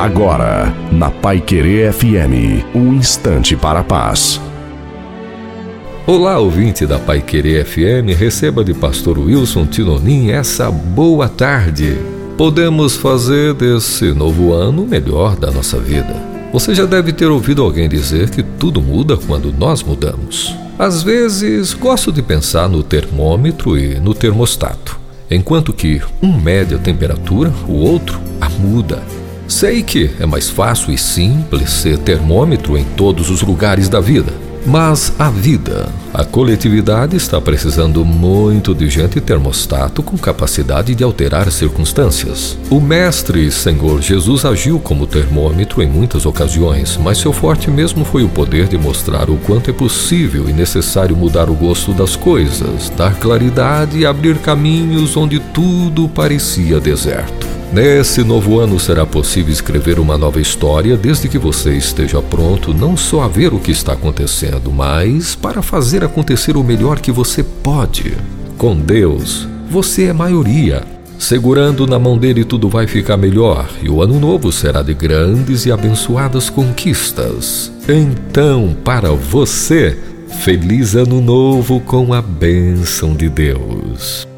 Agora, na Pai Querer FM, um instante para a paz. Olá, ouvinte da Pai Querer FM, receba de Pastor Wilson Tinonim essa boa tarde. Podemos fazer desse novo ano o melhor da nossa vida. Você já deve ter ouvido alguém dizer que tudo muda quando nós mudamos. Às vezes, gosto de pensar no termômetro e no termostato. Enquanto que um mede a temperatura, o outro a muda. Sei que é mais fácil e simples ser termômetro em todos os lugares da vida. Mas a vida, a coletividade está precisando muito de gente termostato com capacidade de alterar circunstâncias. O Mestre Senhor Jesus agiu como termômetro em muitas ocasiões, mas seu forte mesmo foi o poder de mostrar o quanto é possível e necessário mudar o gosto das coisas, dar claridade e abrir caminhos onde tudo parecia deserto. Nesse novo ano será possível escrever uma nova história desde que você esteja pronto não só a ver o que está acontecendo, mas para fazer acontecer o melhor que você pode. Com Deus, você é maioria. Segurando na mão dele tudo vai ficar melhor e o ano novo será de grandes e abençoadas conquistas. Então, para você, feliz ano novo com a bênção de Deus.